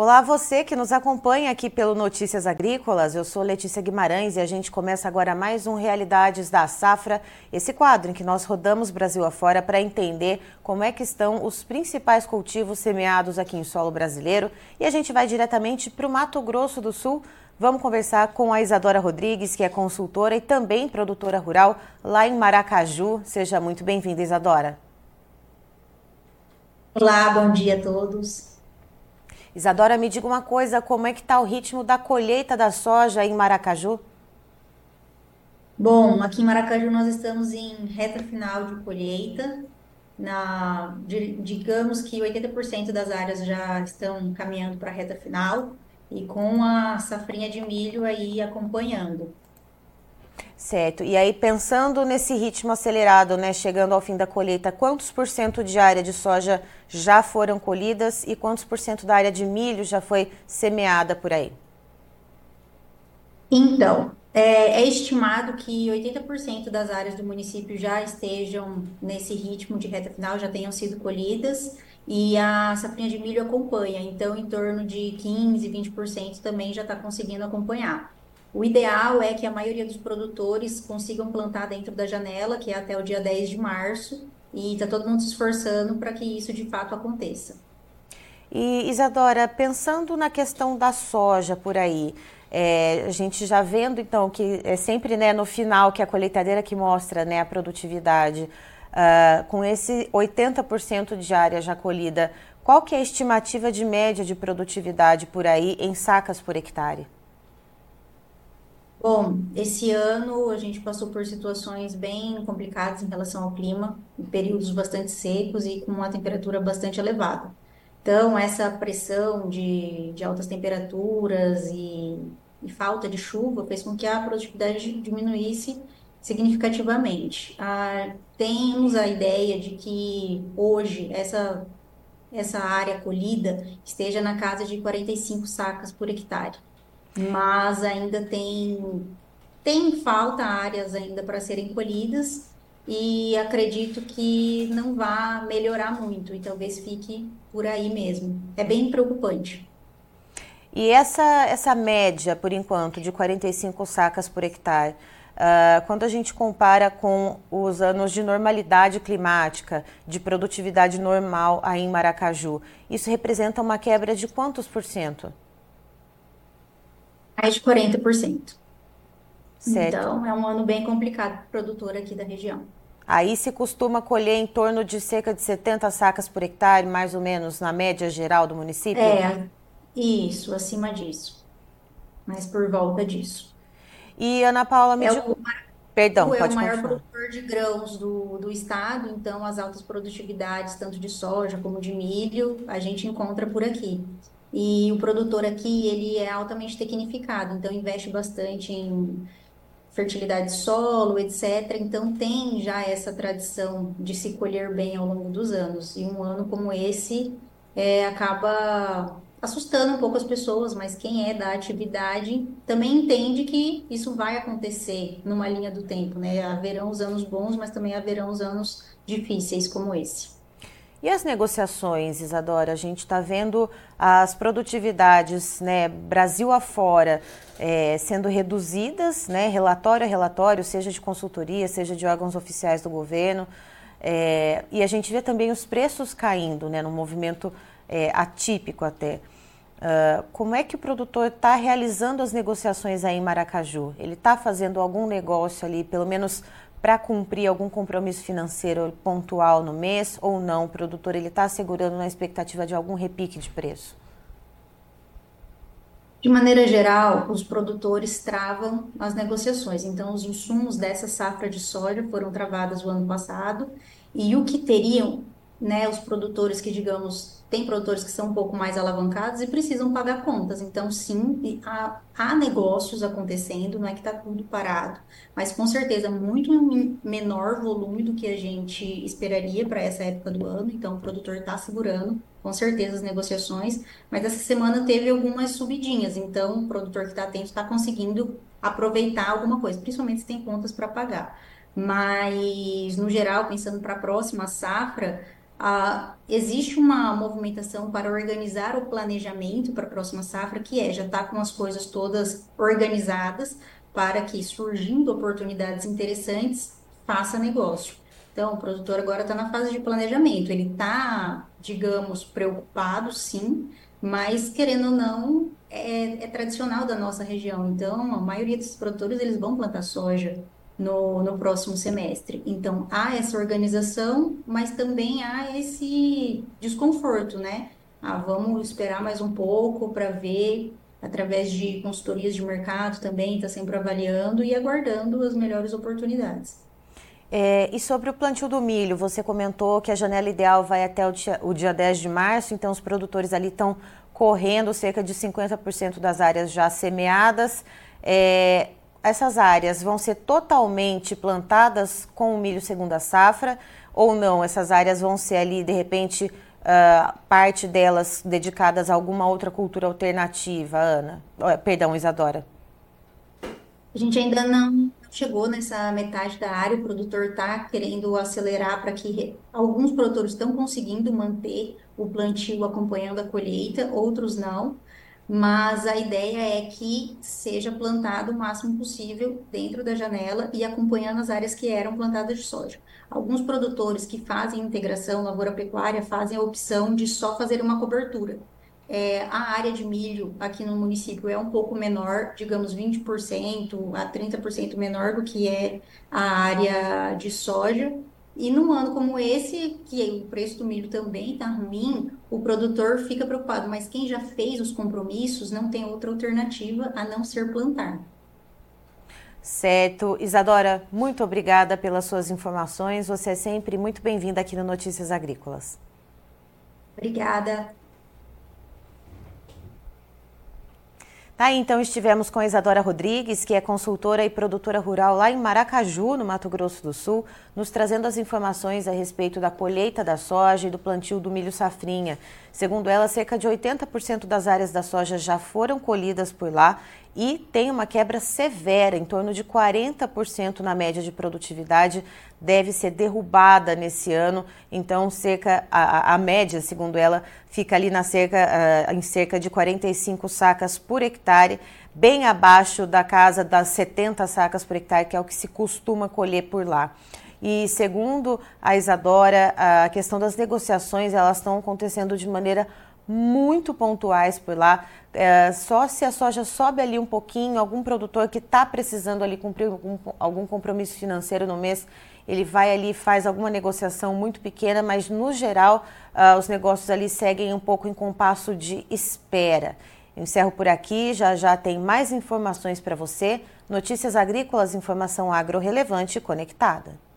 Olá, você que nos acompanha aqui pelo Notícias Agrícolas. Eu sou Letícia Guimarães e a gente começa agora mais um Realidades da Safra, esse quadro em que nós rodamos Brasil afora para entender como é que estão os principais cultivos semeados aqui em solo brasileiro. E a gente vai diretamente para o Mato Grosso do Sul. Vamos conversar com a Isadora Rodrigues, que é consultora e também produtora rural lá em Maracaju. Seja muito bem-vinda, Isadora. Olá, bom dia a todos. Isadora, me diga uma coisa, como é que está o ritmo da colheita da soja em Maracaju? Bom, aqui em Maracaju nós estamos em reta final de colheita. Na, digamos que 80% das áreas já estão caminhando para a reta final e com a safrinha de milho aí acompanhando. Certo. E aí, pensando nesse ritmo acelerado, né, chegando ao fim da colheita, quantos por cento de área de soja já foram colhidas e quantos por cento da área de milho já foi semeada por aí? Então, é, é estimado que 80% das áreas do município já estejam nesse ritmo de reta final, já tenham sido colhidas, e a safrinha de milho acompanha, então em torno de 15, 20% também já está conseguindo acompanhar. O ideal é que a maioria dos produtores consigam plantar dentro da janela, que é até o dia 10 de março, e está todo mundo se esforçando para que isso de fato aconteça. E Isadora, pensando na questão da soja por aí, é, a gente já vendo então que é sempre né, no final que a colheitadeira que mostra né, a produtividade, uh, com esse 80% de área já colhida, qual que é a estimativa de média de produtividade por aí em sacas por hectare? Bom, esse ano a gente passou por situações bem complicadas em relação ao clima, períodos bastante secos e com uma temperatura bastante elevada. Então, essa pressão de, de altas temperaturas e, e falta de chuva fez com que a produtividade diminuísse significativamente. Ah, temos a ideia de que hoje essa, essa área colhida esteja na casa de 45 sacas por hectare mas ainda tem, tem falta áreas ainda para serem colhidas e acredito que não vá melhorar muito e talvez fique por aí mesmo. É bem preocupante. E essa, essa média, por enquanto, de 45 sacas por hectare, uh, quando a gente compara com os anos de normalidade climática, de produtividade normal aí em Maracaju, isso representa uma quebra de quantos por cento? Mais de 40%. Certo. Então, é um ano bem complicado para o produtor aqui da região. Aí se costuma colher em torno de cerca de 70 sacas por hectare, mais ou menos, na média geral do município? É, isso, acima disso. Mas por volta disso. E Ana Paula me é diga... Perdão, é pode o maior continuar. produtor de grãos do, do estado, então as altas produtividades, tanto de soja como de milho, a gente encontra por aqui. E o produtor aqui, ele é altamente tecnificado, então investe bastante em fertilidade de solo, etc. Então tem já essa tradição de se colher bem ao longo dos anos. E um ano como esse é, acaba assustando um pouco as pessoas, mas quem é da atividade também entende que isso vai acontecer numa linha do tempo, né? Haverão os anos bons, mas também haverão os anos difíceis como esse. E as negociações, Isadora? A gente está vendo as produtividades, né, Brasil afora, é, sendo reduzidas, né, relatório a relatório, seja de consultoria, seja de órgãos oficiais do governo. É, e a gente vê também os preços caindo, né, num movimento é, atípico até. Uh, como é que o produtor está realizando as negociações aí em Maracaju? Ele está fazendo algum negócio ali, pelo menos para cumprir algum compromisso financeiro pontual no mês ou não? O produtor ele está assegurando na expectativa de algum repique de preço? De maneira geral, os produtores travam as negociações. Então, os insumos dessa safra de soja foram travadas o ano passado e o que teriam, né, os produtores que, digamos, tem produtores que são um pouco mais alavancados e precisam pagar contas. Então, sim, há, há negócios acontecendo, não é que está tudo parado, mas com certeza muito menor volume do que a gente esperaria para essa época do ano. Então, o produtor está segurando, com certeza, as negociações, mas essa semana teve algumas subidinhas. Então, o produtor que está atento está conseguindo aproveitar alguma coisa, principalmente se tem contas para pagar. Mas, no geral, pensando para a próxima safra, ah, existe uma movimentação para organizar o planejamento para a próxima safra, que é já estar tá com as coisas todas organizadas para que, surgindo oportunidades interessantes, faça negócio. Então, o produtor agora está na fase de planejamento. Ele está, digamos, preocupado, sim, mas querendo ou não, é, é, tradicional da nossa região. Então, a maioria dos produtores eles vão plantar soja no, no próximo semestre. Então, há essa organização, mas também há esse desconforto, né? Ah, vamos esperar mais um pouco para ver, através de consultorias de mercado também, está sempre avaliando e aguardando as melhores oportunidades. É, e sobre o plantio do milho, você comentou que a janela ideal vai até o dia, o dia 10 de março, então os produtores ali estão correndo cerca de 50% das áreas já semeadas. É, essas áreas vão ser totalmente plantadas com o milho segunda safra ou não? Essas áreas vão ser ali, de repente, uh, parte delas dedicadas a alguma outra cultura alternativa, Ana? Perdão, Isadora. A gente ainda não chegou nessa metade da área, o produtor está querendo acelerar para que alguns produtores estão conseguindo manter o plantio acompanhando a colheita, outros não, mas a ideia é que seja plantado o máximo possível dentro da janela e acompanhando as áreas que eram plantadas de soja. Alguns produtores que fazem integração lavoura-pecuária fazem a opção de só fazer uma cobertura. É, a área de milho aqui no município é um pouco menor, digamos 20% a 30% menor do que é a área de soja. E num ano como esse, que o preço do milho também está ruim, o produtor fica preocupado, mas quem já fez os compromissos não tem outra alternativa a não ser plantar. Certo. Isadora, muito obrigada pelas suas informações. Você é sempre muito bem-vinda aqui no Notícias Agrícolas. Obrigada. Tá, então estivemos com Isadora Rodrigues, que é consultora e produtora rural lá em Maracaju, no Mato Grosso do Sul, nos trazendo as informações a respeito da colheita da soja e do plantio do milho safrinha. Segundo ela, cerca de 80% das áreas da soja já foram colhidas por lá e tem uma quebra severa, em torno de 40% na média de produtividade, deve ser derrubada nesse ano. Então, cerca a, a média, segundo ela, fica ali na cerca, uh, em cerca de 45 sacas por hectare, bem abaixo da casa das 70 sacas por hectare, que é o que se costuma colher por lá. E segundo a Isadora, a questão das negociações elas estão acontecendo de maneira muito pontuais por lá. É, só se a soja sobe ali um pouquinho, algum produtor que está precisando ali cumprir algum, algum compromisso financeiro no mês, ele vai ali e faz alguma negociação muito pequena, mas no geral uh, os negócios ali seguem um pouco em compasso de espera. encerro por aqui, já já tem mais informações para você. Notícias agrícolas, informação agro relevante conectada.